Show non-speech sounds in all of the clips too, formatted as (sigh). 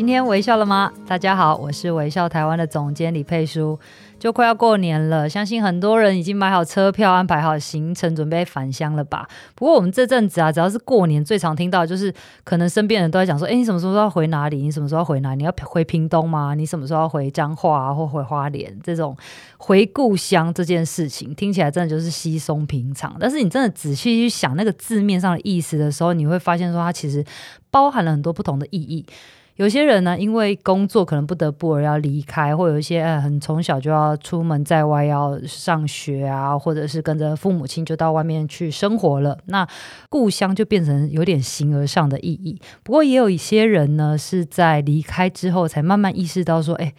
今天微笑了吗？大家好，我是微笑台湾的总监李佩书。就快要过年了，相信很多人已经买好车票，安排好行程，准备返乡了吧？不过我们这阵子啊，只要是过年，最常听到就是可能身边人都在讲说：“哎，你什么时候要回哪里？你什么时候要回哪里？你要回屏东吗？你什么时候要回彰化啊，或回花莲？”这种回故乡这件事情，听起来真的就是稀松平常。但是你真的仔细去想那个字面上的意思的时候，你会发现说它其实包含了很多不同的意义。有些人呢，因为工作可能不得不而要离开，或有一些很从小就要出门在外要上学啊，或者是跟着父母亲就到外面去生活了，那故乡就变成有点形而上的意义。不过也有一些人呢，是在离开之后才慢慢意识到说，哎。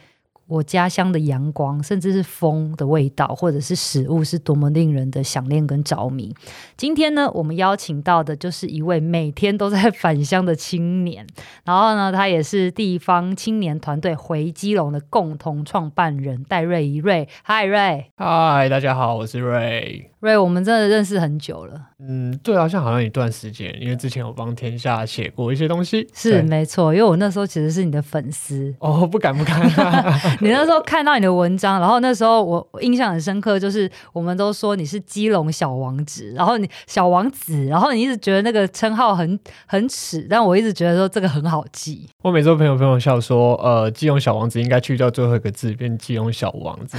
我家乡的阳光，甚至是风的味道，或者是食物，是多么令人的想念跟着迷。今天呢，我们邀请到的就是一位每天都在返乡的青年，然后呢，他也是地方青年团队回基隆的共同创办人戴瑞怡瑞。嗨，瑞！嗨，大家好，我是瑞。瑞，我们真的认识很久了。嗯，对啊，像好像一段时间，因为之前我帮天下写过一些东西。是没错，因为我那时候其实是你的粉丝。哦，不敢不敢。(laughs) (laughs) 你那时候看到你的文章，然后那时候我印象很深刻，就是我们都说你是基隆小王子，然后你小王子，然后你一直觉得那个称号很很耻，但我一直觉得说这个很好记。我每次朋友朋友笑说，呃，基隆小王子应该去掉最后一个字，变基隆小王子。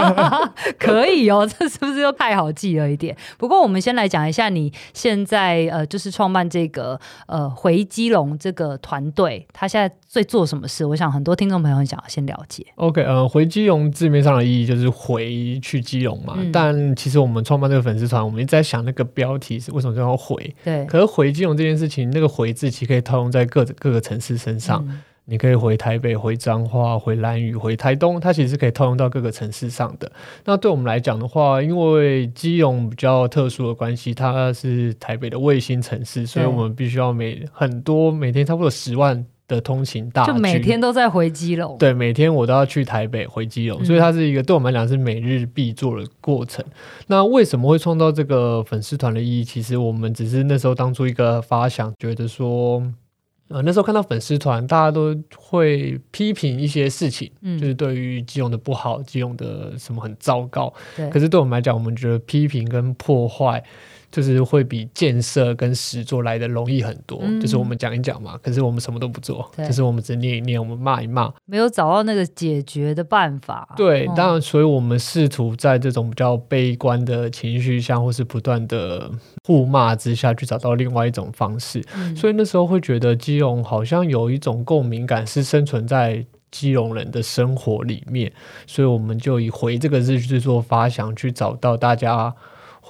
(laughs) 可以哦，这是不是又太好记了一点？不过我们先来讲一下你现在呃，就是创办这个呃回基隆这个团队，他现在在做什么事？我想很多听众朋友很想要先了解。OK，呃，回基隆字面上的意义就是回去基隆嘛。嗯、但其实我们创办这个粉丝团，我们一直在想那个标题是为什么叫回？对。可是回基隆这件事情，那个回字其实可以套用在各各个城市身上。嗯你可以回台北、回彰化、回兰屿、回台东，它其实可以套用到各个城市上的。那对我们来讲的话，因为基隆比较特殊的关系，它是台北的卫星城市，所以我们必须要每很多每天差不多十万的通勤大，就每天都在回基隆。对，每天我都要去台北回基隆，所以它是一个对我们来讲是每日必做的过程。嗯、那为什么会创造这个粉丝团的意义？其实我们只是那时候当初一个发想，觉得说。呃，那时候看到粉丝团，大家都会批评一些事情，嗯，就是对于基隆的不好，基隆的什么很糟糕。对，可是对我们来讲，我们觉得批评跟破坏。就是会比建设跟实做来的容易很多，嗯、就是我们讲一讲嘛，可是我们什么都不做，就是我们只念一念，我们骂一骂，没有找到那个解决的办法。对，嗯、当然，所以我们试图在这种比较悲观的情绪下，或是不断的互骂之下去找到另外一种方式。嗯、所以那时候会觉得基隆好像有一种共鸣感，是生存在基隆人的生活里面，所以我们就以回这个日剧做发想，去找到大家。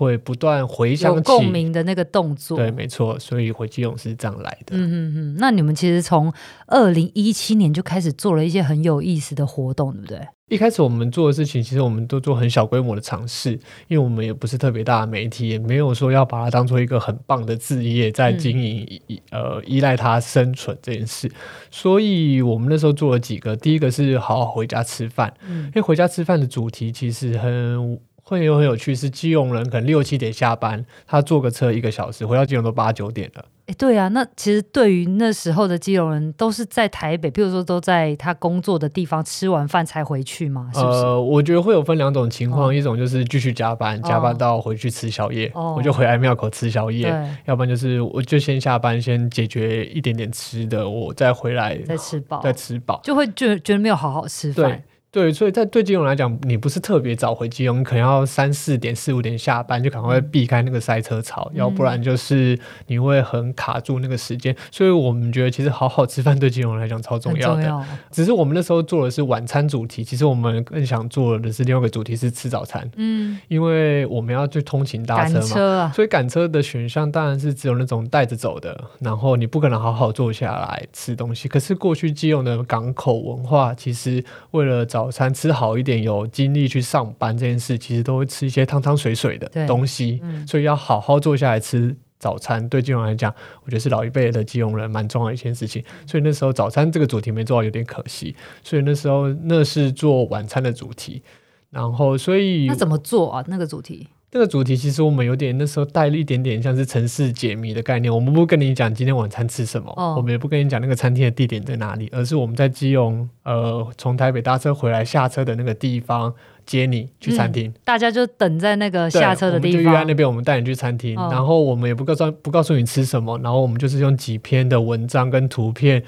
会不断回想起共鸣的那个动作，对，没错，所以回基勇是这样来的。嗯嗯嗯，那你们其实从二零一七年就开始做了一些很有意思的活动，对不对？一开始我们做的事情，其实我们都做很小规模的尝试，因为我们也不是特别大的媒体，也没有说要把它当做一个很棒的事业在经营，嗯、呃，依赖它生存这件事。所以我们那时候做了几个，第一个是好好回家吃饭，嗯、因为回家吃饭的主题其实很。会有很有趣，是基隆人可能六七点下班，他坐个车一个小时回到基隆都八九点了。哎，对啊，那其实对于那时候的基隆人，都是在台北，譬如说都在他工作的地方吃完饭才回去嘛？是不是？呃，我觉得会有分两种情况，哦、一种就是继续加班，加班到回去吃宵夜，哦、我就回来庙口吃宵夜；要不然就是我就先下班，先解决一点点吃的，我再回来再吃饱，再吃饱，就会觉觉得没有好好吃饭。对对，所以在对基隆来讲，你不是特别早回基隆，你可能要三四点、四五点下班，就赶快避开那个塞车潮，嗯、要不然就是你会很卡住那个时间。所以我们觉得，其实好好吃饭对基隆来讲超重要的。要只是我们那时候做的是晚餐主题，其实我们更想做的是另外一个主题是吃早餐。嗯，因为我们要去通勤搭车嘛，车啊、所以赶车的选项当然是只有那种带着走的，然后你不可能好好坐下来吃东西。可是过去基隆的港口文化，其实为了找早餐吃好一点，有精力去上班这件事，其实都会吃一些汤汤水水的东西，嗯、所以要好好坐下来吃早餐。对金融来讲，我觉得是老一辈的金融人蛮重要的一件事情。所以那时候早餐这个主题没做到，有点可惜。所以那时候那是做晚餐的主题，然后所以那怎么做啊？那个主题？这个主题其实我们有点那时候带了一点点像是城市解谜的概念。我们不跟你讲今天晚餐吃什么，哦、我们也不跟你讲那个餐厅的地点在哪里，而是我们在基隆呃从台北搭车回来下车的那个地方接你去餐厅，嗯、大家就等在那个下车的地方，就约在那边，我们带你去餐厅，哦、然后我们也不告诉不告诉你吃什么，然后我们就是用几篇的文章跟图片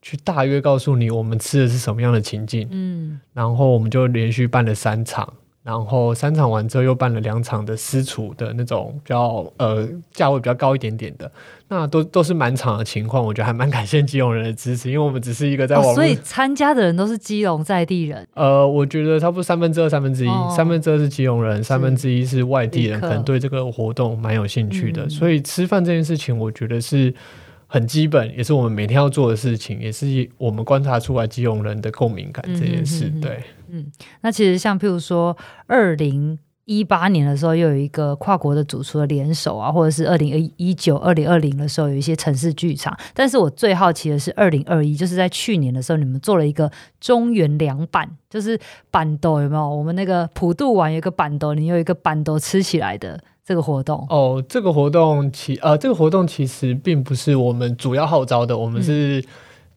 去大约告诉你我们吃的是什么样的情境，嗯，然后我们就连续办了三场。然后三场完之后，又办了两场的私厨的那种比较呃价位比较高一点点的，那都都是满场的情况，我觉得还蛮感谢基隆人的支持，因为我们只是一个在网所以参加的人都是基隆在地人。呃，我觉得差不多三分之二三分之一，哦、三分之二是基隆人，三分之一是外地人，可能对这个活动蛮有兴趣的。嗯、所以吃饭这件事情，我觉得是。很基本，也是我们每天要做的事情，也是我们观察出来基隆人的共鸣感这件事。嗯、对，嗯，那其实像譬如说，二零一八年的时候，又有一个跨国的主厨的联手啊，或者是二零一九、二零二零的时候，有一些城市剧场。但是我最好奇的是，二零二一，就是在去年的时候，你们做了一个中原凉拌，就是板豆有没有？我们那个普渡完有一个板豆，你有一个板豆吃起来的。这个活动哦，这个活动其呃，这个活动其实并不是我们主要号召的，我们是。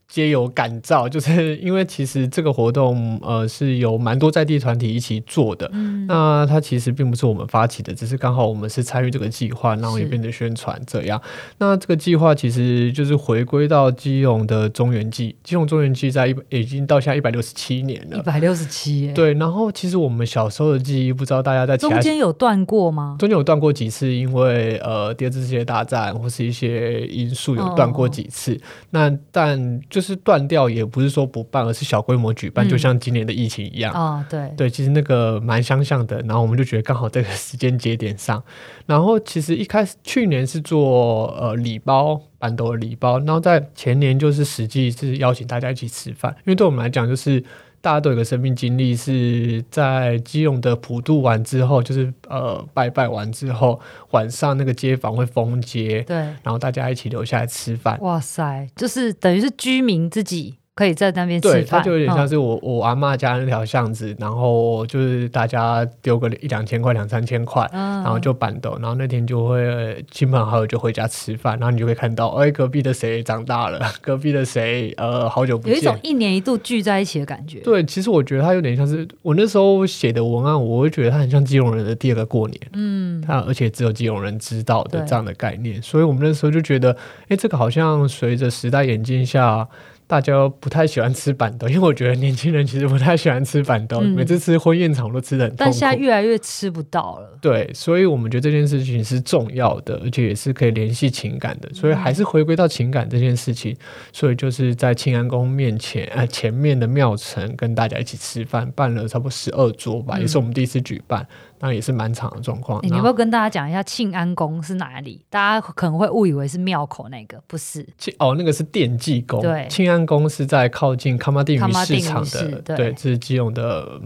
皆有感召，(laughs) 就是因为其实这个活动，呃，是有蛮多在地团体一起做的。嗯，那它其实并不是我们发起的，只是刚好我们是参与这个计划，然后也变得宣传这样。那这个计划其实就是回归到基隆的中原祭，基隆中原祭在一已经到现在一百六十七年了。一百六十七，对。然后其实我们小时候的记忆，不知道大家在中间有断过吗？中间有断过几次，因为呃，第二次世界大战或是一些因素有断过几次。哦、那但就。就是断掉，也不是说不办，而是小规模举办，嗯、就像今年的疫情一样。哦，对对，其实那个蛮相像的。然后我们就觉得刚好这个时间节点上。然后其实一开始去年是做呃礼包，办桌的礼包，然后在前年就是实际是邀请大家一起吃饭，因为对我们来讲就是。大家都有个生命经历，是在基隆的普渡完之后，就是呃拜拜完之后，晚上那个街坊会封街，对，然后大家一起留下来吃饭。哇塞，就是等于是居民自己。可以在那边吃饭，对，它就有点像是我、嗯、我阿妈家那条巷子，然后就是大家丢个一两千块、两三千块，嗯、然后就办桌，然后那天就会亲朋好友就回家吃饭，然后你就会看到，哎，隔壁的谁长大了，(laughs) 隔壁的谁呃好久不见，有一种一年一度聚在一起的感觉。对，其实我觉得它有点像是我那时候写的文案，我会觉得它很像基隆人的第二个过年，嗯，它而且只有基隆人知道的这样的概念，所以我们那时候就觉得，哎，这个好像随着时代演进下。大家不太喜欢吃板豆，(laughs) 因为我觉得年轻人其实不太喜欢吃板豆，嗯、每次吃婚宴场都吃的很痛苦。但现在越来越吃不到了。对，所以我们觉得这件事情是重要的，而且也是可以联系情感的，所以还是回归到情感这件事情。所以就是在庆安宫面前，呃，前面的庙城跟大家一起吃饭，办了差不多十二桌吧，嗯、也是我们第一次举办。那也是蛮长的状况。你要不要跟大家讲一下庆安宫是哪里？大家可能会误以为是庙口那个，不是。哦，那个是电济宫。对，庆安宫是在靠近康马丁鱼市场的，对，对，这是基隆的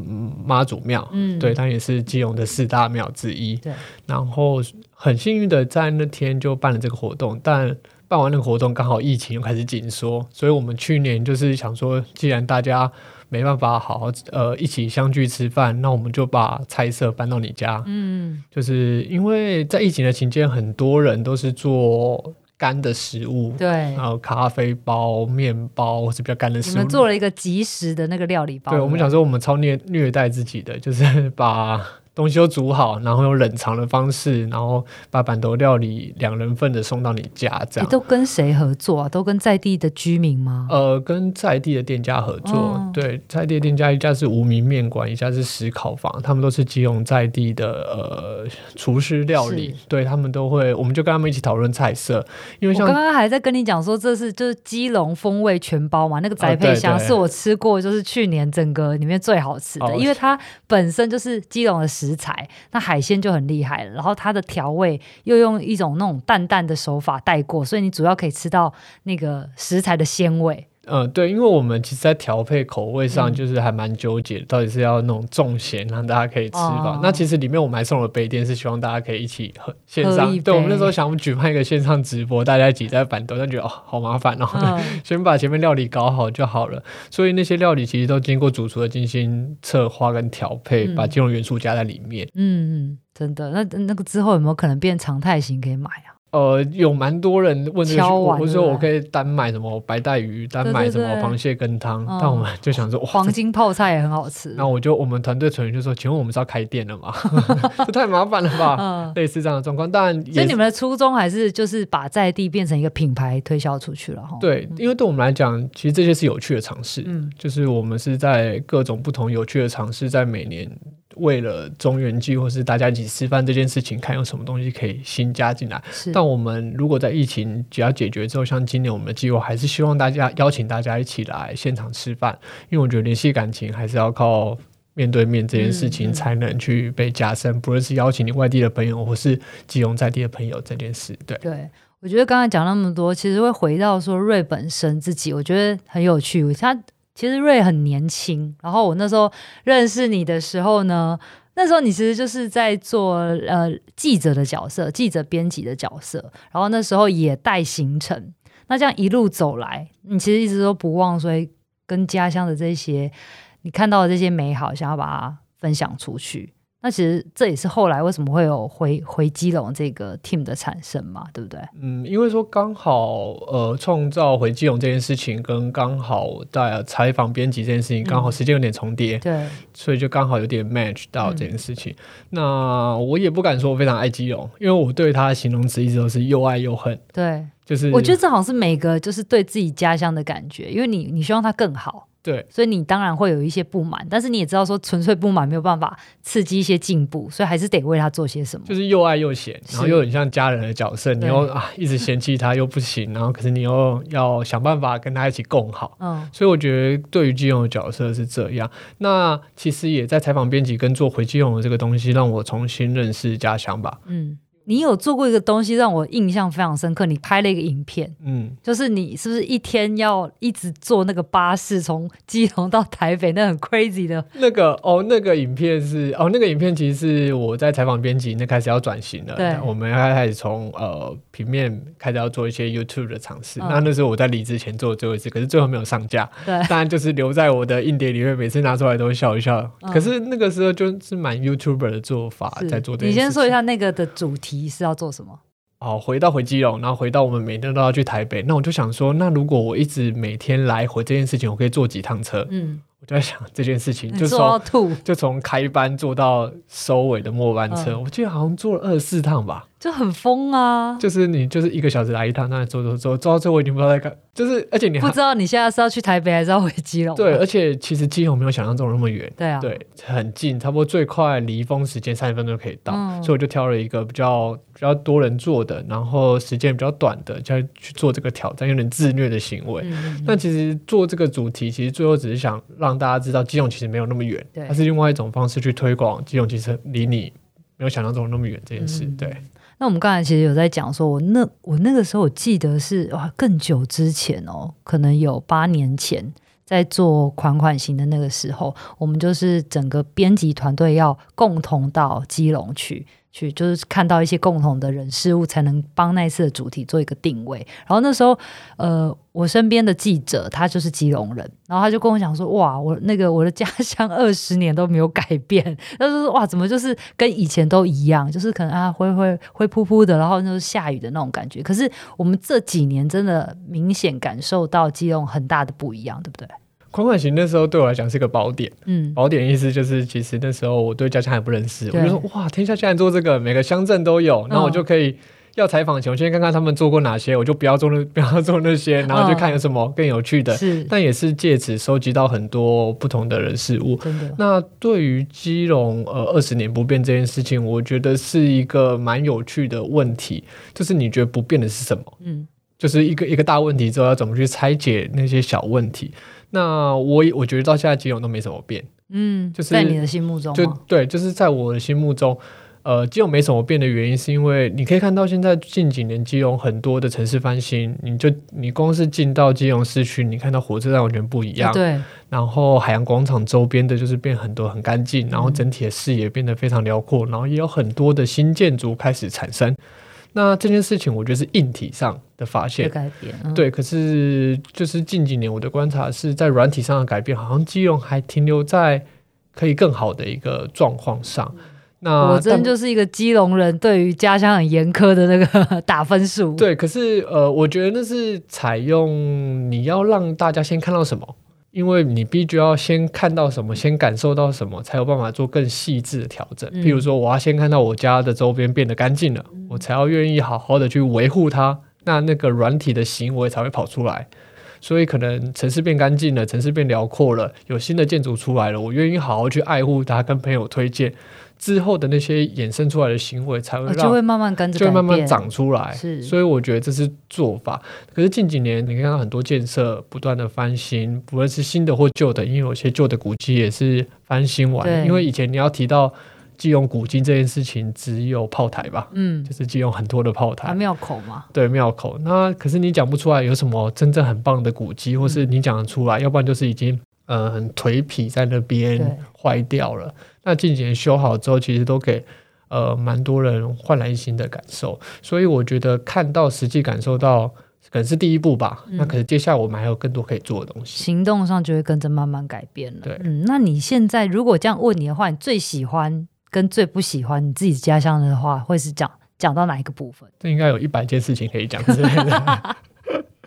妈祖庙。嗯，对，它也是基隆的四大庙之一。对，然后很幸运的在那天就办了这个活动，但办完那个活动刚好疫情又开始紧缩，所以我们去年就是想说，既然大家。没办法好好呃一起相聚吃饭，那我们就把菜色搬到你家。嗯，就是因为在疫情的期间，很多人都是做干的食物，对，然后咖啡包、面包或是比较干的食物。我们做了一个即食的那个料理包。对，我们想说，我们超虐虐待自己的，就是把东西都煮好，然后用冷藏的方式，然后把板头料理两人份的送到你家，这样。都跟谁合作啊？都跟在地的居民吗？呃，跟在地的店家合作。哦、对，在地的店家一家是无名面馆，一家是石烤坊，他们都是基隆在地的呃厨师料理。对，他们都会，我们就跟他们一起讨论菜色。因为像我刚刚还在跟你讲说，这是就是基隆风味全包嘛，那个宅配箱是我吃过，就是去年整个里面最好吃的，哦、因为它本身就是基隆的食。食材，那海鲜就很厉害，然后它的调味又用一种那种淡淡的手法带过，所以你主要可以吃到那个食材的鲜味。嗯，对，因为我们其实，在调配口味上，就是还蛮纠结，嗯、到底是要那种重咸，让大家可以吃吧。哦、那其实里面我们还送了杯垫，是希望大家可以一起喝线上。对，我们那时候想举办一个线上直播，大家挤在板凳，但觉得哦，好麻烦哦，嗯、(laughs) 先把前面料理搞好就好了。所以那些料理其实都经过主厨的精心策划跟调配，嗯、把金融元素加在里面。嗯嗯，真的。那那个之后有没有可能变常态型可以买啊？呃，有蛮多人问这个，我说我可以单买什么白带鱼，单买什么螃蟹羹汤，但我们就想说，黄金泡菜也很好吃。那我就我们团队成员就说，请问我们是要开店了吗？(laughs) 这太麻烦了吧？类似这样的状况，当然，所以你们的初衷还是就是把在地变成一个品牌推销出去了哈。对，因为对我们来讲，其实这些是有趣的尝试，嗯，就是我们是在各种不同有趣的尝试，在每年。为了中元祭或是大家一起吃饭这件事情，看有什么东西可以新加进来。但我们如果在疫情只要解决之后，像今年我们的计划还是希望大家邀请大家一起来现场吃饭，因为我觉得联系感情还是要靠面对面这件事情才能去被加深，嗯嗯、不论是邀请你外地的朋友或是基隆在地的朋友这件事。对，对我觉得刚才讲那么多，其实会回到说瑞本身自己，我觉得很有趣，他。其实瑞很年轻，然后我那时候认识你的时候呢，那时候你其实就是在做呃记者的角色，记者编辑的角色，然后那时候也带行程。那这样一路走来，你其实一直都不忘所以跟家乡的这些你看到的这些美好，想要把它分享出去。那其实这也是后来为什么会有回回基隆这个 team 的产生嘛，对不对？嗯，因为说刚好呃创造回基隆这件事情，跟刚好在采访编辑这件事情，刚好时间有点重叠，对、嗯，所以就刚好有点 match 到这件事情。嗯、那我也不敢说我非常爱基隆，因为我对他的形容词一直都是又爱又恨。对，就是我觉得这好像是每个就是对自己家乡的感觉，因为你你希望它更好。对，所以你当然会有一些不满，但是你也知道说纯粹不满没有办法刺激一些进步，所以还是得为他做些什么。就是又爱又嫌，然后又很像家人的角色，你又啊一直嫌弃他又不行，然后可是你又要想办法跟他一起共好。嗯，所以我觉得对于基隆的角色是这样。那其实也在采访编辑跟做回基隆的这个东西，让我重新认识家乡吧。嗯。你有做过一个东西让我印象非常深刻，你拍了一个影片，嗯，就是你是不是一天要一直坐那个巴士从基隆到台北，那很 crazy 的。那个哦，那个影片是哦，那个影片其实是我在采访编辑那开始要转型了，对，我们要开始从呃平面开始要做一些 YouTube 的尝试。嗯、那那时候我在离职前做的最后一次，可是最后没有上架，对，当然就是留在我的硬碟里面，每次拿出来都会笑一笑。嗯、可是那个时候就是蛮 YouTuber 的做法在做这。你先说一下那个的主题。是要做什么？哦，回到回基隆，然后回到我们每天都要去台北。那我就想说，那如果我一直每天来回这件事情，我可以坐几趟车？嗯，我就在想这件事情，就从就从开班坐到收尾的末班车，嗯、我记得好像坐了二十四趟吧。就很疯啊！就是你就是一个小时来一趟，那走走走走到最后，我已经不知道在干。就是而且你还不知道你现在是要去台北还是要回基隆。对，而且其实基隆没有想象中那么远。对啊，对，很近，差不多最快离峰时间三十分钟就可以到。嗯、所以我就挑了一个比较比较多人做的，然后时间比较短的，就去做这个挑战，有点自虐的行为。嗯、但其实做这个主题，其实最后只是想让大家知道基隆其实没有那么远，对它是另外一种方式去推广基隆其实离你没有想象中那么远这件事。嗯、对。那我们刚才其实有在讲，说我那我那个时候我记得是哇更久之前哦，可能有八年前在做款款型的那个时候，我们就是整个编辑团队要共同到基隆去。去就是看到一些共同的人事物，才能帮那一次的主题做一个定位。然后那时候，呃，我身边的记者他就是基隆人，然后他就跟我讲说：“哇，我那个我的家乡 (laughs) 二十年都没有改变。”他说：“哇，怎么就是跟以前都一样？就是可能啊灰灰灰扑扑的，然后就是下雨的那种感觉。可是我们这几年真的明显感受到基隆很大的不一样，对不对？”宽宽型那时候对我来讲是个宝典。嗯，宝典意思就是，其实那时候我对家乡还不认识，我就说哇，天下竟然做这个，每个乡镇都有，那我就可以。嗯要采访前，我先看看他们做过哪些，我就不要做那 (laughs) 不要做那些，然后就看有什么更有趣的。哦、是，但也是借此收集到很多不同的人事物。真的。那对于基隆呃二十年不变这件事情，我觉得是一个蛮有趣的问题。就是你觉得不变的是什么？嗯，就是一个一个大问题之后要怎么去拆解那些小问题？那我我觉得到现在基隆都没什么变。嗯，就是在你的心目中，就对，就是在我的心目中。呃，基隆没什么变的原因，是因为你可以看到现在近几年基隆很多的城市翻新，你就你光是进到基隆市区，你看到火车站完全不一样。对。然后海洋广场周边的就是变很多很干净，然后整体的视野变得非常辽阔，然后也有很多的新建筑开始产生。那这件事情我觉得是硬体上的发现，改变。嗯、对，可是就是近几年我的观察是在软体上的改变，好像基隆还停留在可以更好的一个状况上。那我真就是一个基隆人，对于家乡很严苛的那个 (laughs) 打分数。对，可是呃，我觉得那是采用你要让大家先看到什么，因为你必须要先看到什么，先感受到什么，才有办法做更细致的调整。嗯、譬如说，我要先看到我家的周边变得干净了，嗯、我才要愿意好好的去维护它，那那个软体的行为才会跑出来。所以，可能城市变干净了，城市变辽阔了，有新的建筑出来了，我愿意好好去爱护它，跟朋友推荐。之后的那些衍生出来的行为才会让，就会慢慢跟着，就会慢慢长出来。是，所以我觉得这是做法。可是近几年，你看到很多建设不断的翻新，不论是新的或旧的，因为有些旧的古迹也是翻新完。因为以前你要提到借用古迹这件事情，只有炮台吧？嗯，就是借用很多的炮台。庙口嘛，对，庙口。那可是你讲不出来有什么真正很棒的古迹，或是你讲得出来，嗯、要不然就是已经。呃，很颓圮在那边坏掉了。那近几年修好之后，其实都给呃蛮多人焕然一新的感受。所以我觉得看到实际感受到，可能是第一步吧。嗯、那可是接下来我们还有更多可以做的东西。行动上就会跟着慢慢改变了。对，嗯，那你现在如果这样问你的话，你最喜欢跟最不喜欢你自己家乡的话，会是讲讲到哪一个部分？这应该有一百件事情可以讲之类的。(laughs)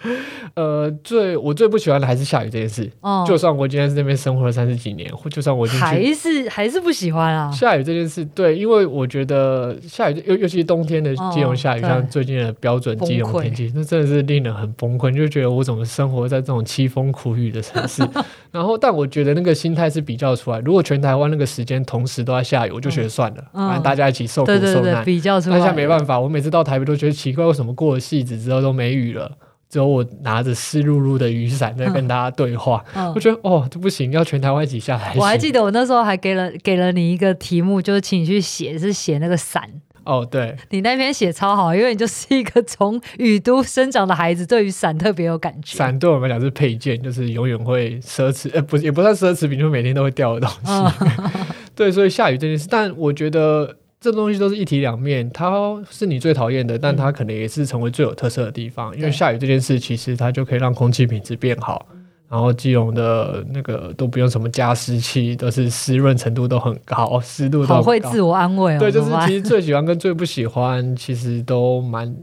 (laughs) 呃，最我最不喜欢的还是下雨这件事。哦，就算我今天在那边生活了三十几年，或就算我还是还是不喜欢啊。下雨这件事，对，因为我觉得下雨，尤尤其是冬天的基隆下雨，哦、像最近的标准金融天气，那真的是令人很崩溃。就觉得我怎么生活在这种凄风苦雨的城市？(laughs) 然后，但我觉得那个心态是比较出来。如果全台湾那个时间同时都在下雨，我就觉得算了，嗯、反正大家一起受苦受难。对对对，比较出来。那现在没办法，我每次到台北都觉得奇怪，为什么过了戏子之后都没雨了？只有我拿着湿漉漉的雨伞在跟大家对话，嗯嗯、我觉得哦，这不行，要全台湾一起下来。我还记得我那时候还给了给了你一个题目，就是请你去写，是写那个伞。哦，对，你那篇写超好，因为你就是一个从雨都生长的孩子，对于伞特别有感觉。伞对我们来讲是配件，就是永远会奢侈，呃，不，也不算奢侈品，就是每天都会掉的东西。嗯、(laughs) 对，所以下雨这件事，但我觉得。这东西都是一体两面，它是你最讨厌的，但它可能也是成为最有特色的地方。嗯、因为下雨这件事，其实它就可以让空气品质变好，嗯、然后基隆的那个都不用什么加湿器，都是湿润程度都很高，湿度都很高。好会自我安慰哦。对，就是其实最喜欢跟最不喜欢，其实都蛮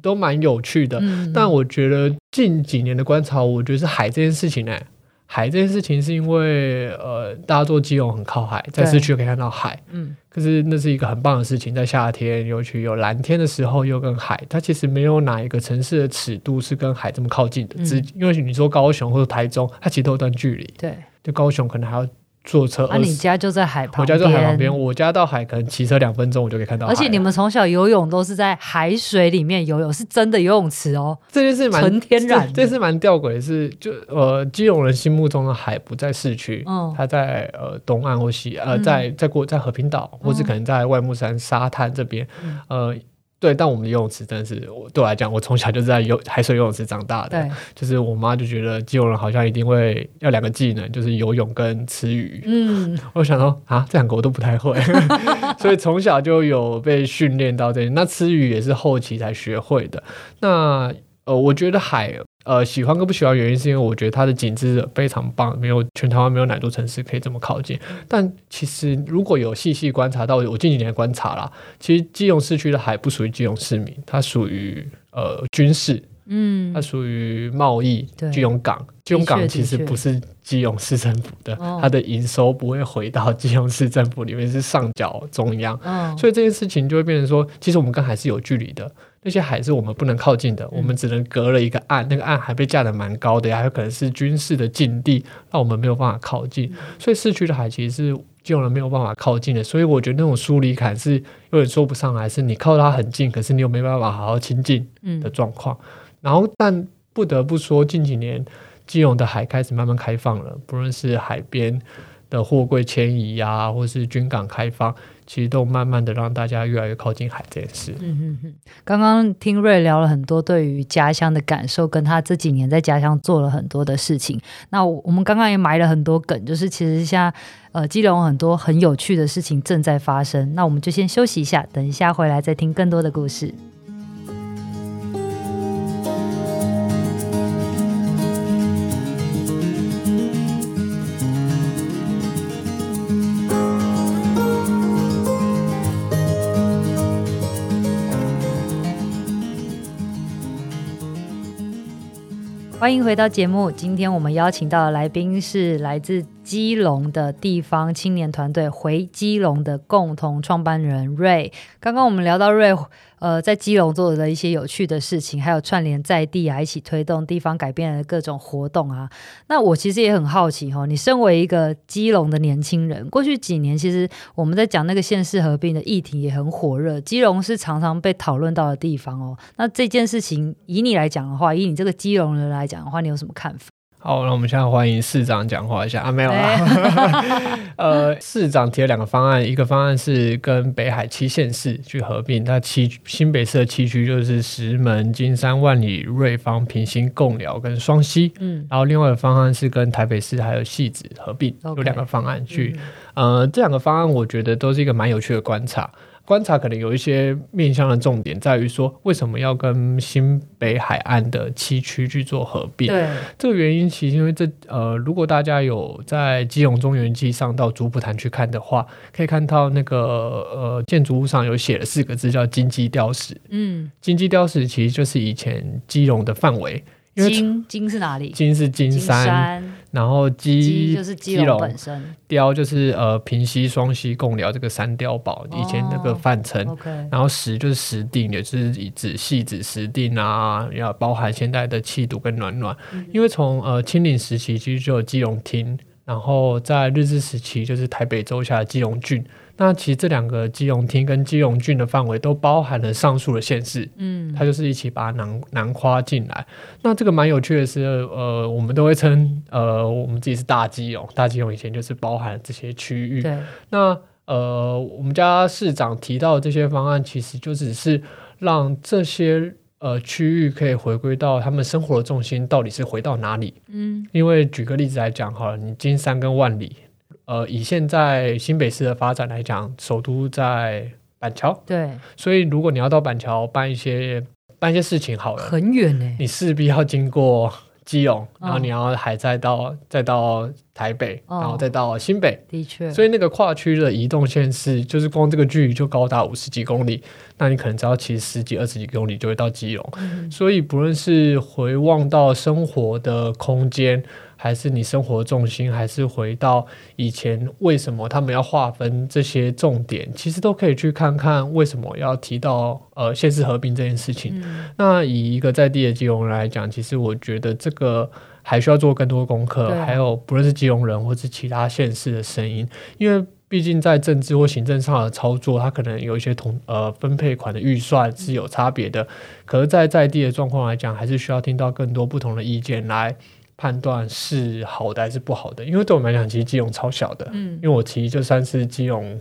都蛮有趣的。嗯、但我觉得近几年的观察，我觉得是海这件事情呢、欸。海这件事情是因为，呃，大家做基隆很靠海，在市区可以看到海，嗯，可是那是一个很棒的事情，在夏天，尤其有蓝天的时候，又跟海，它其实没有哪一个城市的尺度是跟海这么靠近的，只、嗯、因为你说高雄或者台中，它其实都有段距离，对，就高雄可能还要。坐车，啊，你家就在海旁边。我家就在海旁边，我家到海可能骑车两分钟，我就可以看到海。而且你们从小游泳都是在海水里面游泳，是真的游泳池哦。这件事蛮纯天然这，这是蛮吊诡的是，就呃，基隆人心目中的海不在市区，嗯，它在呃东岸或西，呃，在在过在和平岛，嗯、或是可能在外木山沙滩这边，嗯、呃。对，但我们的游泳池真的是，我对我来讲，我从小就在游海水游泳池长大的。对，就是我妈就觉得基隆人好像一定会要两个技能，就是游泳跟吃鱼。嗯，我想说啊，这两个我都不太会，(laughs) (laughs) 所以从小就有被训练到这里。那吃鱼也是后期才学会的。那呃，我觉得海。呃，喜欢跟不喜欢原因是因为我觉得它的景致非常棒，没有全台湾没有哪座城市可以这么靠近。但其实如果有细细观察到，我近几年观察啦，其实基隆市区的海不属于基隆市民，它属于呃军事，嗯，它属于贸易，基隆港，基隆港其实不是基隆市政府的，它的营收不会回到基隆市政府里面，是上缴中央，哦，所以这件事情就会变成说，其实我们跟海是有距离的，那些海是我们不能靠近的，我们只能隔了一个岸，那个岸还被架得蛮高的，还有可能是军事的禁地，让我们没有办法靠近，所以市区的海其实是。基隆人没有办法靠近的，所以我觉得那种疏离感是有点说不上来，是你靠它很近，可是你又没办法好好亲近的状况。嗯、然后，但不得不说，近几年基隆的海开始慢慢开放了，不论是海边的货柜迁移啊，或是军港开放。其实都慢慢的让大家越来越靠近海这件事。嗯哼哼，刚刚听瑞聊了很多对于家乡的感受，跟他这几年在家乡做了很多的事情。那我们刚刚也埋了很多梗，就是其实像呃基隆很多很有趣的事情正在发生。那我们就先休息一下，等一下回来再听更多的故事。欢迎回到节目。今天我们邀请到的来宾是来自基隆的地方青年团队“回基隆”的共同创办人瑞。刚刚我们聊到瑞。呃，在基隆做的一些有趣的事情，还有串联在地啊，一起推动地方改变的各种活动啊。那我其实也很好奇哈，你身为一个基隆的年轻人，过去几年其实我们在讲那个县市合并的议题也很火热，基隆是常常被讨论到的地方哦。那这件事情以你来讲的话，以你这个基隆人来讲的话，你有什么看法？好，那我们现在欢迎市长讲话一下啊，没有啦。(laughs) 呃，市长提了两个方案，一个方案是跟北海七县市去合并，那七新北市的七区就是石门、金山、万里、瑞芳、平兴、贡寮跟双溪。嗯，然后另外的方案是跟台北市还有汐止合并.有两个方案去。嗯、呃，这两个方案我觉得都是一个蛮有趣的观察。观察可能有一些面向的重点，在于说为什么要跟新北海岸的七区去做合并？对，这个原因其实因为这呃，如果大家有在基隆中原纪上到主普潭去看的话，可以看到那个呃建筑物上有写了四个字叫金鸡雕石。嗯，金鸡雕石其实就是以前基隆的范围。金金是哪里？金是金山，金山然后基就是基隆本身，雕就是呃平溪、双溪、共寮这个三碉堡，以前那个范城。然后石就是石碇，也就是以指细指石碇啊，要包含现代的气度跟暖暖。嗯、因为从呃清领时期其实就有基隆厅，然后在日治时期就是台北州下的基隆郡。那其实这两个基隆厅跟基隆郡的范围都包含了上述的县市，嗯，它就是一起把它囊囊括进来。那这个蛮有趣的是，呃，我们都会称呃我们自己是大基隆，大基隆以前就是包含这些区域。对。那呃，我们家市长提到的这些方案，其实就只是让这些呃区域可以回归到他们生活的重心到底是回到哪里？嗯，因为举个例子来讲好了，你金山跟万里。呃，以现在新北市的发展来讲，首都在板桥，对，所以如果你要到板桥办一些办一些事情，好了，很远呢，你势必要经过基隆，然后你要还再到、哦、再到台北，然后再到新北，的确，所以那个跨区的移动线是，就是光这个距离就高达五十几公里，那你可能只要骑十几二十几公里就会到基隆，嗯、所以不论是回望到生活的空间。还是你生活重心，还是回到以前？为什么他们要划分这些重点？其实都可以去看看为什么要提到呃县市合并这件事情。嗯、那以一个在地的基隆人来讲，其实我觉得这个还需要做更多功课。啊、还有不论是基隆人或是其他县市的声音，因为毕竟在政治或行政上的操作，它可能有一些同呃分配款的预算是有差别的。嗯、可是，在在地的状况来讲，还是需要听到更多不同的意见来。判断是好的还是不好的，因为对我们来讲，其实基隆超小的。嗯，因为我其实就算是基隆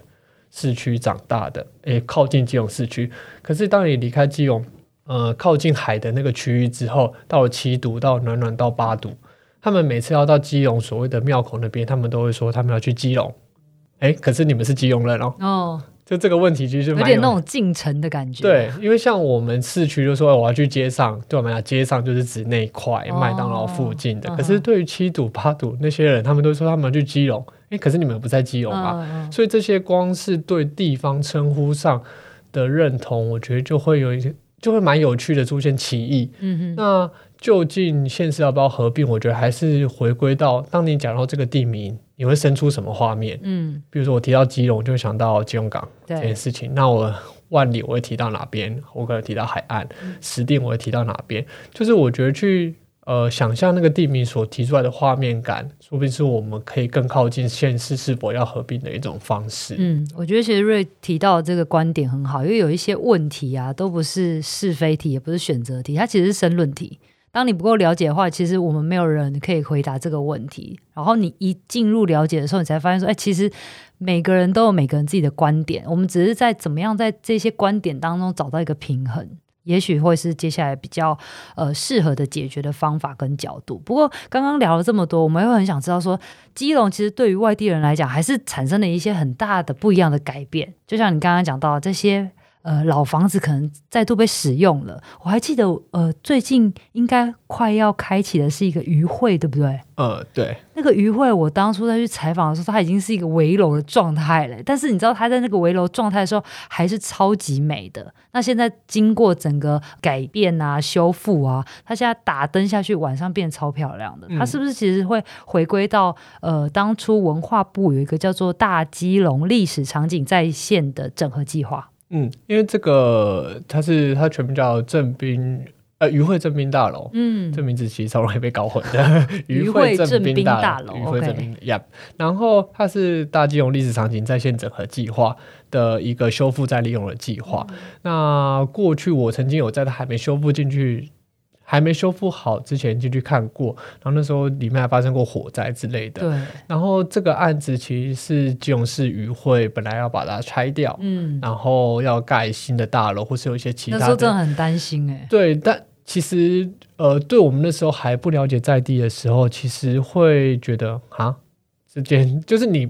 市区长大的，诶、欸，靠近基隆市区。可是当你离开基隆，呃，靠近海的那个区域之后，到了七度，到暖暖，到八度，他们每次要到基隆所谓的庙口那边，他们都会说他们要去基隆。哎、欸，可是你们是基隆人哦。哦。就这个问题，其实就有，有点那种进城的感觉。对，因为像我们市区就说我要去街上，对我们来讲，街上就是指那一块麦当劳附近的。哦、可是对于七堵八堵那些人，他们都说他们要去基隆。哎，可是你们不在基隆嘛？哦、所以这些光是对地方称呼上的认同，我觉得就会有一些。就会蛮有趣的出现歧义。嗯哼，那究竟县市要不要合并？我觉得还是回归到当你讲到这个地名，你会生出什么画面？嗯，比如说我提到基隆，就会想到基隆港对这件事情。那我万里我会提到哪边？我可能提到海岸。石定我会提到哪边？就是我觉得去。呃，想象那个地名所提出来的画面感，说不定是我们可以更靠近现实是否要合并的一种方式。嗯，我觉得其实瑞提到这个观点很好，因为有一些问题啊，都不是是非题，也不是选择题，它其实是申论题。当你不够了解的话，其实我们没有人可以回答这个问题。然后你一进入了解的时候，你才发现说，哎，其实每个人都有每个人自己的观点，我们只是在怎么样在这些观点当中找到一个平衡。也许会是接下来比较呃适合的解决的方法跟角度。不过刚刚聊了这么多，我们又很想知道说，基隆其实对于外地人来讲，还是产生了一些很大的不一样的改变。就像你刚刚讲到这些。呃，老房子可能再度被使用了。我还记得，呃，最近应该快要开启的是一个渔会，对不对？呃，对。那个渔会，我当初在去采访的时候，它已经是一个围楼的状态了。但是你知道，它在那个围楼状态的时候，还是超级美的。那现在经过整个改变啊、修复啊，它现在打灯下去，晚上变超漂亮的。它是不是其实会回归到呃，当初文化部有一个叫做“大基隆历史场景再现”的整合计划？嗯，因为这个它是它全名叫正滨呃于会正滨大楼，嗯，这名字其实超容易被搞混的。(laughs) 于会正滨大楼，于会正滨，Yep。然后它是大金融历史场景在线整合计划的一个修复再利用的计划。嗯、那过去我曾经有在它还没修复进去。还没修复好之前进去看过，然后那时候里面还发生过火灾之类的。对。然后这个案子其实是基隆市渔会本来要把它拆掉，嗯，然后要盖新的大楼，或是有一些其他的。那时候真的很担心哎、欸。对，但其实呃，对我们那时候还不了解在地的时候，其实会觉得啊，这件 (laughs) 就是你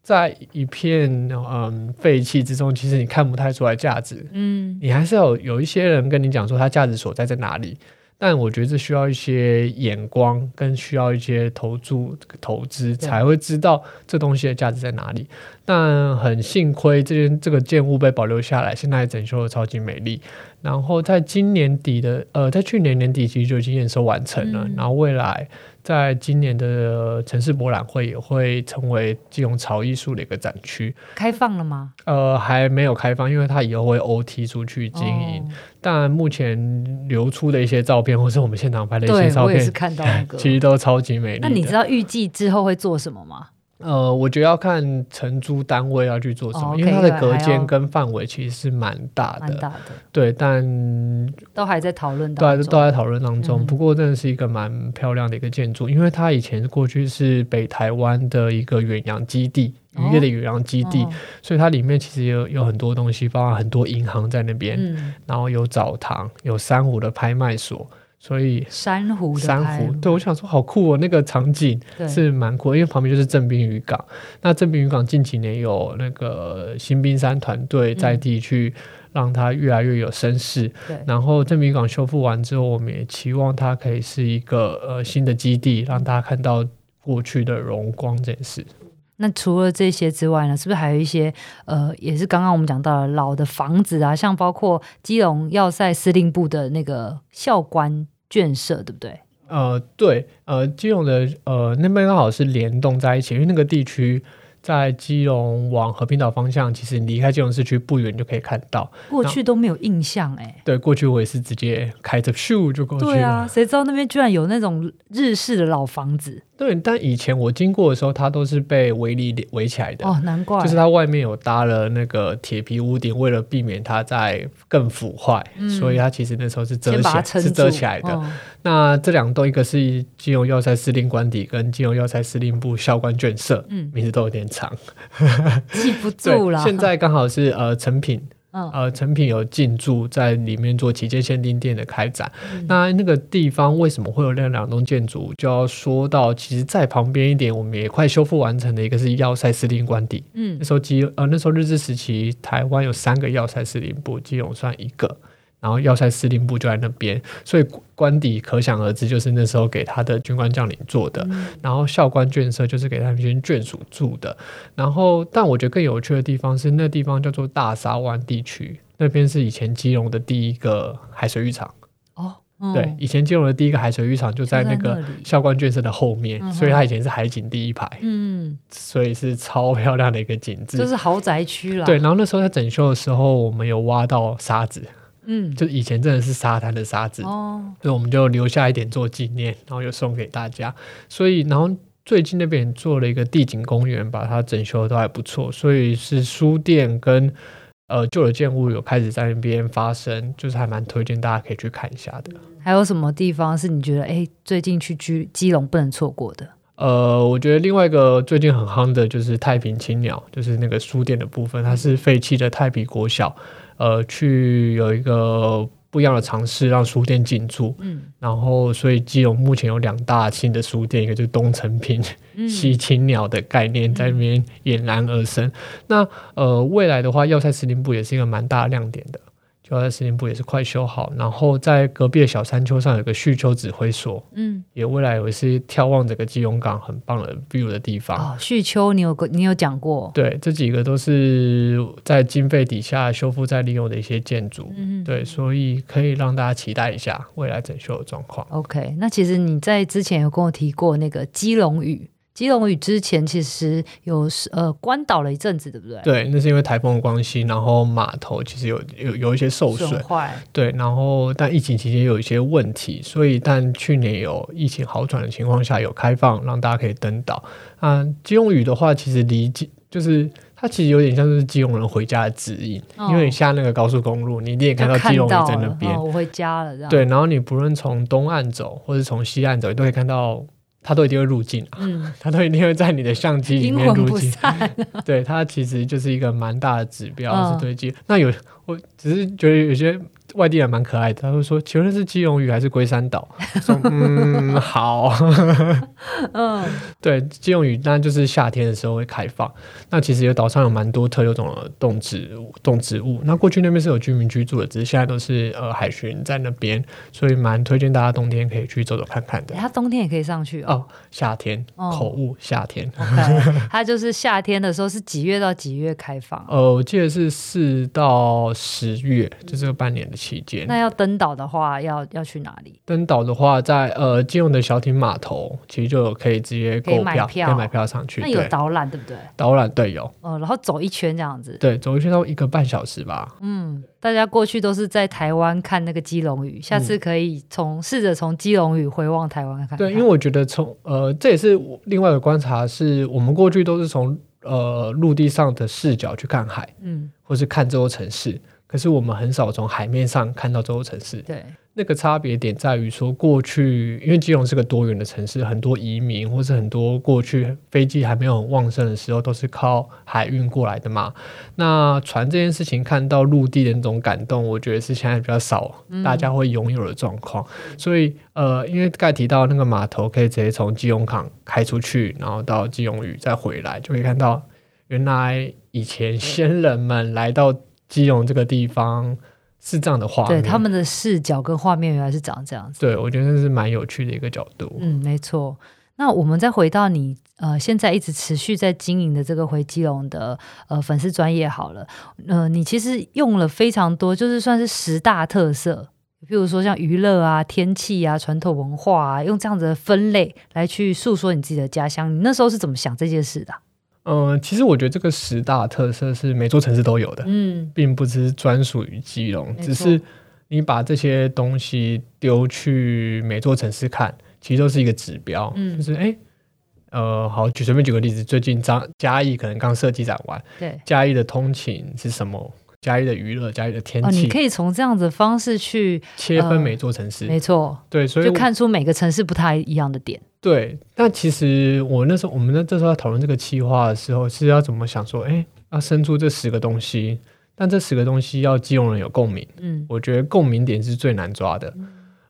在一片嗯废弃之中，其实你看不太出来价值，嗯，你还是要有，有一些人跟你讲说它价值所在在哪里。但我觉得这需要一些眼光，跟需要一些投注投资，才会知道这东西的价值在哪里。但很幸亏这件这个建物被保留下来，现在整修的超级美丽。然后在今年底的，呃，在去年年底其实就已经验收完成了。嗯、然后未来在今年的城市博览会也会成为金融潮艺术的一个展区。开放了吗？呃，还没有开放，因为它以后会 OT 出去经营。哦、但目前流出的一些照片，或是我们现场拍的一些照片，我也是看到那个，(laughs) 其实都超级美丽。那你知道预计之后会做什么吗？呃，我觉得要看承租单位要去做什么，哦、因为它的隔间跟范围其实是蛮大的，大的对，但都还在讨论当中，对，都在讨论当中。嗯、不过真的是一个蛮漂亮的一个建筑，因为它以前过去是北台湾的一个远洋基地，渔业的远洋基地，哦、所以它里面其实有有很多东西，包括很多银行在那边，嗯、然后有澡堂，有珊瑚的拍卖所。所以珊瑚，珊瑚，对，我想说好酷哦，那个场景是蛮酷的，因为旁边就是正滨渔港。那正滨渔港近几年有那个新冰山团队在地去让它越来越有声势。然后正滨渔港修复完之后，我们也期望它可以是一个呃新的基地，让大家看到过去的荣光这件事。那除了这些之外呢，是不是还有一些呃，也是刚刚我们讲到的老的房子啊，像包括基隆要塞司令部的那个校官。眷舍对不对？呃，对，呃，基隆的呃那边刚好是联动在一起，因为那个地区。在基隆往和平岛方向，其实你离开基隆市区不远就可以看到。过去都没有印象哎。对，过去我也是直接开着咻就过去了。对啊，谁知道那边居然有那种日式的老房子？对，但以前我经过的时候，它都是被围篱围起来的。哦，难怪。就是它外面有搭了那个铁皮屋顶，为了避免它再更腐坏，嗯、所以它其实那时候是遮起来，是遮起来的。哦、那这两栋，一个是金融要塞司令官邸，跟金融要塞司令部校官眷舍，嗯，名字都有点。长 (laughs) 记不住了。现在刚好是呃成品，嗯、呃成品有进驻在里面做旗舰限定店的开展。嗯、那那个地方为什么会有那两栋建筑？就要说到，其实在旁边一点，我们也快修复完成的一个是要塞司令官邸。嗯，那时候基呃那时候日治时期，台湾有三个要塞司令部，基隆算一个。然后要塞司令部就在那边，所以官邸可想而知，就是那时候给他的军官将领做的。嗯、然后校官眷舍就是给他们军眷属住的。然后，但我觉得更有趣的地方是，那地方叫做大沙湾地区，那边是以前基隆的第一个海水浴场。哦，嗯、对，以前基隆的第一个海水浴场就在那个校官眷舍的后面，所以它以前是海景第一排。嗯，所以是超漂亮的一个景致，就是豪宅区了。对，然后那时候在整修的时候，我们有挖到沙子。嗯，就以前真的是沙滩的沙子，哦，所以我们就留下一点做纪念，然后又送给大家。所以，然后最近那边做了一个地景公园，把它整修的都还不错。所以是书店跟呃旧的建物有开始在那边发生，就是还蛮推荐大家可以去看一下的。还有什么地方是你觉得哎最近去居基隆不能错过的？呃，我觉得另外一个最近很夯的就是太平青鸟，就是那个书店的部分，它是废弃的太平国小。呃，去有一个不一样的尝试，让书店进驻。嗯，然后所以基隆目前有两大新的书店，一个就是东城品、嗯、西青鸟的概念在那边俨然而生。嗯、那呃，未来的话，要塞司令部也是一个蛮大亮点的。要塞司令部也是快修好，然后在隔壁的小山丘上有个旭丘指挥所，嗯，也未来有一些眺望整个基隆港很棒的 view 的地方。哦，叙丘你有个你有讲过？对，这几个都是在经费底下修复再利用的一些建筑，嗯，对，所以可以让大家期待一下未来整修的状况。OK，那其实你在之前有跟我提过那个基隆屿。基隆屿之前其实有呃关岛了一阵子，对不对？对，那是因为台风的关系，然后码头其实有有有一些受损，坏对，然后但疫情期间有一些问题，所以但去年有疫情好转的情况下有开放，让大家可以登岛。啊，基隆屿的话，其实离基就是它其实有点像是基隆人回家的指引，哦、因为你下那个高速公路，你一定也看到基隆屿在那边，哦、我回家了。对，然后你不论从东岸走或者从西岸走，你都可以看到。它都一定会入境啊，嗯、(laughs) 它都一定会在你的相机里面入镜。对，它其实就是一个蛮大的指标，哦、是堆积。那有，我只是觉得有些。外地人蛮可爱的，他会说：“请问是基隆屿还是龟山岛？” (laughs) 说：“嗯，好。”嗯，对，基隆屿那就是夏天的时候会开放。那其实有岛上有蛮多特有种的动植物动植物。那过去那边是有居民居住的，只是现在都是呃海巡在那边，所以蛮推荐大家冬天可以去走走看看的。它冬天也可以上去哦。哦夏天，哦、口误，夏天。Okay, (laughs) 它就是夏天的时候是几月到几月开放？呃，我记得是四到十月，就是半年的。期间，那要登岛的话，要要去哪里？登岛的话，在呃基隆的小艇码头，其实就可以直接购票，可以买票上去。那有导览对不对？导览对有。哦，然后走一圈这样子。对，走一圈要一个半小时吧。嗯，大家过去都是在台湾看那个基隆屿，下次可以从试着从基隆屿回望台湾看看。对，因为我觉得从呃这也是另外一个观察，是我们过去都是从呃陆地上的视角去看海，嗯，或是看这座城市。可是我们很少从海面上看到这座城市。对，那个差别点在于说，过去因为基隆是个多元的城市，很多移民或是很多过去飞机还没有很旺盛的时候，都是靠海运过来的嘛。那船这件事情，看到陆地的那种感动，我觉得是现在比较少，大家会拥有的状况。嗯、所以，呃，因为刚才提到那个码头可以直接从基隆港开出去，然后到基隆屿再回来，就可以看到原来以前先人们来到。基隆这个地方是这样的画面，对他们的视角跟画面原来是长这样子。对，我觉得这是蛮有趣的一个角度。嗯，没错。那我们再回到你呃，现在一直持续在经营的这个回基隆的呃粉丝专业好了。呃，你其实用了非常多，就是算是十大特色，比如说像娱乐啊、天气啊、传统文化啊，用这样子的分类来去诉说你自己的家乡。你那时候是怎么想这件事的？嗯、呃，其实我觉得这个十大特色是每座城市都有的，嗯，并不是专属于基隆，只是你把这些东西丢去每座城市看，其实都是一个指标，嗯，就是哎，呃，好，举随便举个例子，最近张嘉义可能刚设计展完，对，嘉义的通勤是什么？嘉义的娱乐，嘉义的天气，哦，你可以从这样子的方式去切分每座城市，呃、没错，对，所以就看出每个城市不太一样的点。对，但其实我那时候，我们那这时候要讨论这个企划的时候，是要怎么想说，哎，要生出这十个东西，但这十个东西要基隆人有共鸣，嗯，我觉得共鸣点是最难抓的。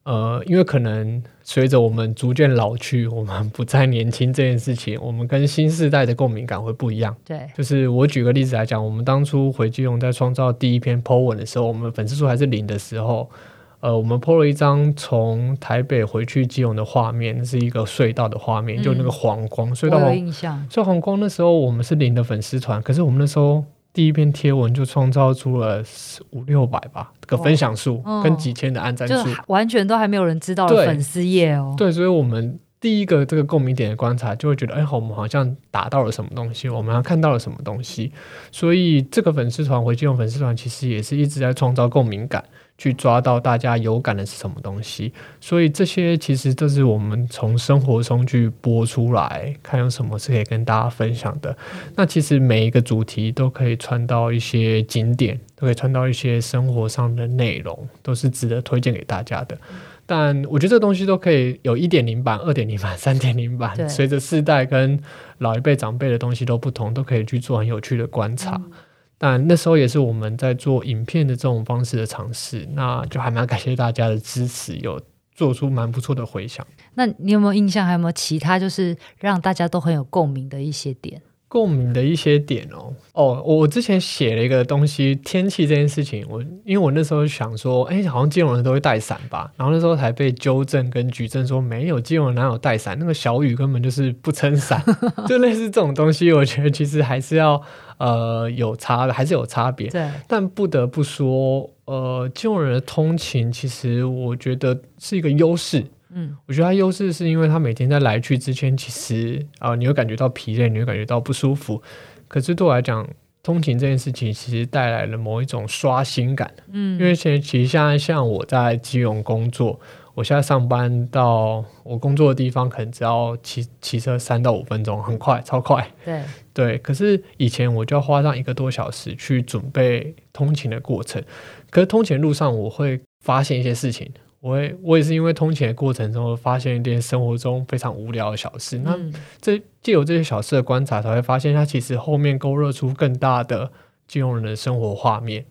呃，因为可能随着我们逐渐老去，我们不再年轻这件事情，我们跟新时代的共鸣感会不一样。对，就是我举个例子来讲，我们当初回基隆在创造第一篇 po 文的时候，我们粉丝数还是零的时候，呃，我们 po 了一张从台北回去基隆的画面，是一个隧道的画面，嗯、就那个黄光隧道黄，印象。所以黄光那时候我们是零的粉丝团，可是我们那时候。第一篇贴文就创造出了五六百吧个分享数，跟几千的按赞数，完全都还没有人知道的粉丝页哦。对，所以我们第一个这个共鸣点的观察，就会觉得，哎，我们好像达到了什么东西，我们要看到了什么东西。所以这个粉丝团回金融粉丝团，其实也是一直在创造共鸣感。去抓到大家有感的是什么东西，所以这些其实都是我们从生活中去播出来，看有什么是可以跟大家分享的。那其实每一个主题都可以穿到一些景点，都可以穿到一些生活上的内容，都是值得推荐给大家的。但我觉得这东西都可以有一点零版、二点零版、三点零版，随着世代跟老一辈长辈的东西都不同，都可以去做很有趣的观察。嗯但那时候也是我们在做影片的这种方式的尝试，那就还蛮感谢大家的支持，有做出蛮不错的回响。那你有没有印象？还有没有其他就是让大家都很有共鸣的一些点？共鸣的一些点哦，哦，我之前写了一个东西，天气这件事情，我因为我那时候想说，哎，好像基隆人都会带伞吧，然后那时候才被纠正跟举证说，没有，基隆人哪有带伞，那个小雨根本就是不撑伞，(laughs) 就类似这种东西，我觉得其实还是要呃有差的，还是有差别。对，但不得不说，呃，基隆人的通勤其实我觉得是一个优势。嗯，我觉得它优势是因为它每天在来去之前，其实啊、呃，你会感觉到疲累，你会感觉到不舒服。可是对我来讲，通勤这件事情其实带来了某一种刷新感。嗯，因为现在其实现在像我在基隆工作，我现在上班到我工作的地方，可能只要骑骑车三到五分钟，很快，超快。对对，可是以前我就要花上一个多小时去准备通勤的过程。可是通勤路上，我会发现一些事情。我也我也是因为通勤的过程中发现一点生活中非常无聊的小事，嗯、那这借由这些小事的观察，才会发现它其实后面勾勒出更大的金融人的生活画面，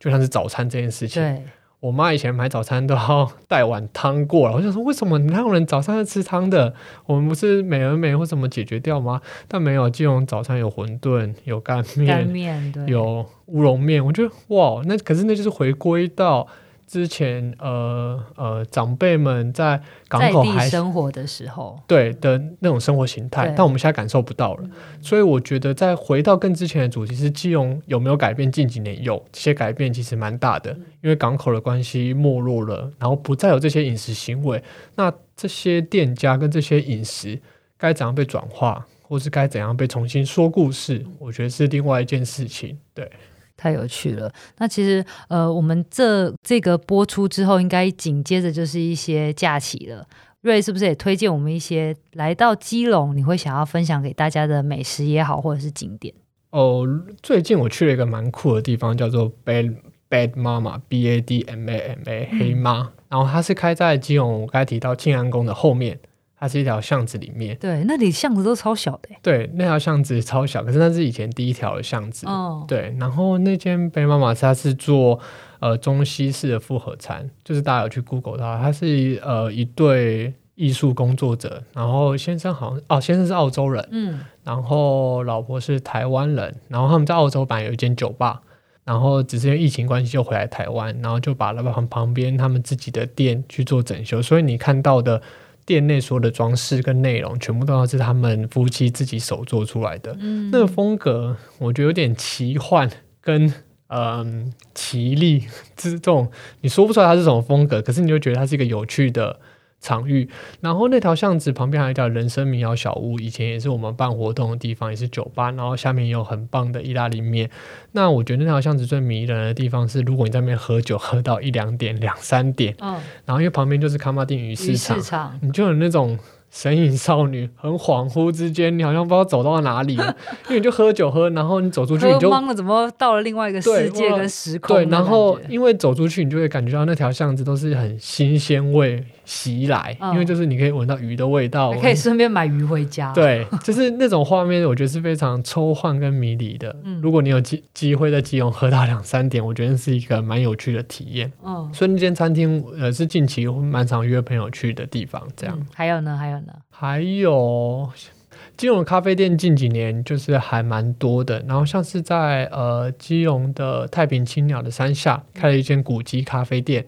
就像是早餐这件事情。我妈以前买早餐都要带碗汤过来，我想说为什么哪有人早餐要吃汤的？我们不是美而美或怎么解决掉吗？但没有，金融早餐有馄饨，有干面，干面对，有乌龙面。我觉得哇，那可是那就是回归到。之前呃呃，长辈们在港口还生活的时候，对的那种生活形态，但我们现在感受不到了。所以我觉得，再回到更之前的主题是基隆有没有改变？近几年有这些改变，其实蛮大的。因为港口的关系没落了，然后不再有这些饮食行为，那这些店家跟这些饮食该怎样被转化，或是该怎样被重新说故事？我觉得是另外一件事情。对。太有趣了。那其实，呃，我们这这个播出之后，应该紧接着就是一些假期了。瑞是不是也推荐我们一些来到基隆，你会想要分享给大家的美食也好，或者是景点？哦，最近我去了一个蛮酷的地方，叫做 Bad Bad Mama，B A D M A M A，黑妈。嗯、然后它是开在基隆，我刚才提到庆安宫的后面。它是一条巷子里面，对，那里巷子都超小的。对，那条巷子超小，可是那是以前第一条的巷子。哦，对，然后那间贝妈妈它是做呃中西式的复合餐，就是大家有去 Google 它，它是呃一对艺术工作者，然后先生好像哦，先生是澳洲人，嗯，然后老婆是台湾人，然后他们在澳洲本来有一间酒吧，然后只是因为疫情关系就回来台湾，然后就把老板旁边他们自己的店去做整修，所以你看到的。店内所有的装饰跟内容，全部都要是他们夫妻自己手做出来的。嗯，那个风格我觉得有点奇幻跟嗯、呃、奇丽，这种你说不出来它是什么风格，可是你就觉得它是一个有趣的。场域，然后那条巷子旁边还有一条人生民谣小屋，以前也是我们办活动的地方，也是酒吧。然后下面也有很棒的意大利面。那我觉得那条巷子最迷人的地方是，如果你在那边喝酒喝到一两点、两三点，嗯，然后因为旁边就是卡马丁鱼市场，市场你就有那种神隐少女，很恍惚之间，你好像不知道走到哪里了，(laughs) 因为你就喝酒喝，然后你走出去你就懵了，怎么到了另外一个世界跟时空？对，然后因为走出去，你就会感觉到那条巷子都是很新鲜味。袭来，嗯、因为就是你可以闻到鱼的味道，还可以顺便买鱼回家。(laughs) 对，就是那种画面，我觉得是非常抽象跟迷离的。嗯、如果你有机机会在基隆喝到两三点，我觉得是一个蛮有趣的体验。嗯，所以那间餐厅呃是近期蛮常约朋友去的地方。这样，嗯、还有呢？还有呢？还有基隆咖啡店近几年就是还蛮多的，然后像是在呃基隆的太平青鸟的山下开了一间古籍咖啡店。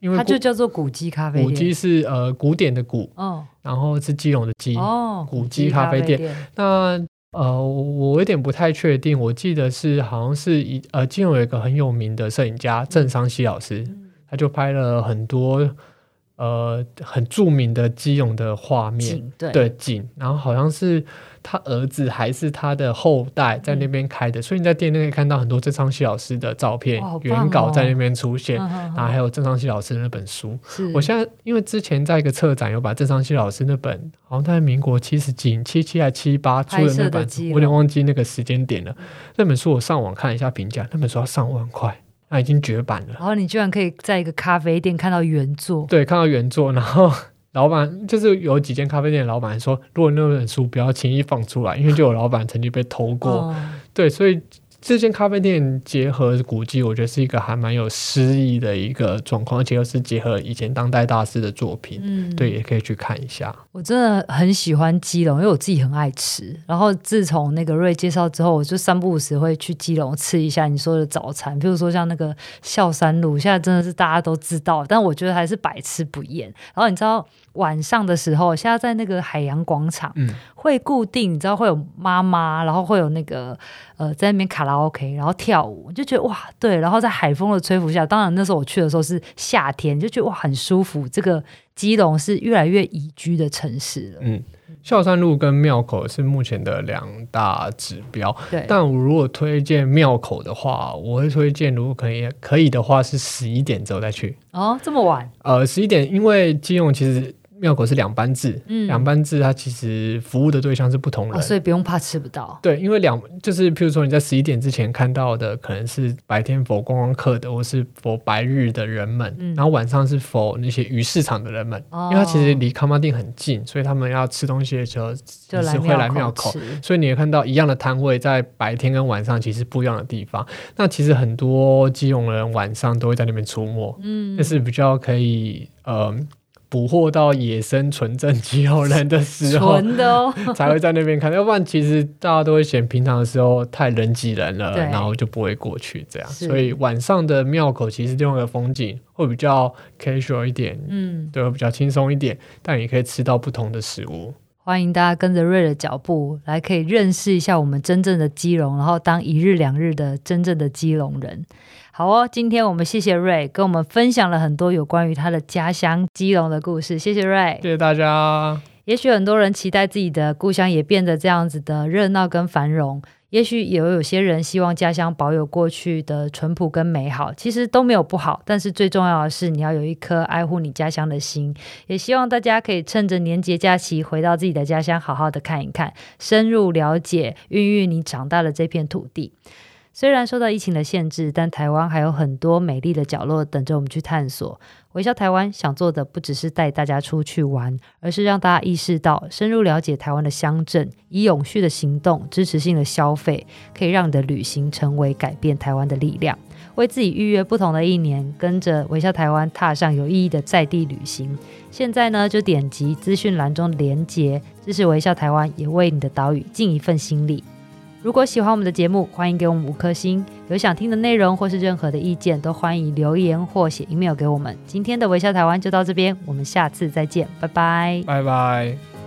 因为它就叫做古迹咖啡店，古迹是呃古典的古，哦，然后是基隆的基，哦，古迹咖啡店。那呃，我有点不太确定，我记得是好像是一呃，基隆有一个很有名的摄影家郑商熙老师，嗯、他就拍了很多呃很著名的基隆的画面，对。对景，然后好像是。他儿子还是他的后代在那边开的，嗯、所以你在店内可以看到很多郑昌熙老师的照片、哦、原稿在那边出现，嗯、然后还有郑昌熙老师的那本书。我现在因为之前在一个策展有把郑昌熙老师那本，好像在民国七十几、七七还七八出的那本，我有点忘记那个时间点了。那本书我上网看一下评价，那本书要上万块，那已经绝版了。然后你居然可以在一个咖啡店看到原作，对，看到原作，然后。(laughs) 老板就是有几间咖啡店的老板说，如果那本书不要轻易放出来，因为就有老板曾经被偷过。哦、对，所以。这间咖啡店结合古迹，我觉得是一个还蛮有诗意的一个状况，而且又是结合以前当代大师的作品，嗯，对，也可以去看一下。我真的很喜欢基隆，因为我自己很爱吃。然后自从那个瑞介绍之后，我就三不五时会去基隆吃一下你说的早餐，比如说像那个孝山路，现在真的是大家都知道，但我觉得还是百吃不厌。然后你知道晚上的时候，现在在那个海洋广场，嗯，会固定，你知道会有妈妈，然后会有那个呃在那边卡拉 OK，然后跳舞，就觉得哇，对，然后在海风的吹拂下，当然那时候我去的时候是夏天，就觉得哇很舒服。这个基隆是越来越宜居的城市了。嗯，孝山路跟庙口是目前的两大指标。对，但我如果推荐庙口的话，我会推荐如果可以可以的话是十一点之后再去。哦，这么晚？呃，十一点，因为基隆其实。庙口是两班制，嗯，两班制它其实服务的对象是不同人，哦，所以不用怕吃不到。对，因为两就是譬如说你在十一点之前看到的，可能是白天 for 观光客的，或是 for 白日的人们，嗯、然后晚上是 for 那些鱼市场的人们，哦、因为它其实离康巴定很近，所以他们要吃东西的时候就是会来庙口，所以你会看到一样的摊位在白天跟晚上其实不一样的地方。那其实很多基隆人晚上都会在那边出没，嗯，那是比较可以呃。捕获到野生纯正肌肉人的时候，纯的哦，(laughs) 才会在那边看。要不然，其实大家都会嫌平常的时候太人挤人了，然后就不会过去这样。所以晚上的庙口其实另外一个风景会比较 casual 一点，嗯，对，会比较轻松一点，但也可以吃到不同的食物。欢迎大家跟着瑞的脚步来，可以认识一下我们真正的基隆，然后当一日两日的真正的基隆人。好哦，今天我们谢谢瑞跟我们分享了很多有关于他的家乡基隆的故事，谢谢瑞，谢谢大家。也许很多人期待自己的故乡也变得这样子的热闹跟繁荣，也许也有些人希望家乡保有过去的淳朴跟美好，其实都没有不好。但是最重要的是，你要有一颗爱护你家乡的心。也希望大家可以趁着年节假期回到自己的家乡，好好的看一看，深入了解，孕育你长大的这片土地。虽然受到疫情的限制，但台湾还有很多美丽的角落等着我们去探索。微笑台湾想做的不只是带大家出去玩，而是让大家意识到，深入了解台湾的乡镇，以永续的行动、支持性的消费，可以让你的旅行成为改变台湾的力量。为自己预约不同的一年，跟着微笑台湾踏上有意义的在地旅行。现在呢，就点击资讯栏中连结，支持微笑台湾，也为你的岛屿尽一份心力。如果喜欢我们的节目，欢迎给我们五颗星。有想听的内容或是任何的意见，都欢迎留言或写 email 给我们。今天的微笑台湾就到这边，我们下次再见，拜拜，拜拜。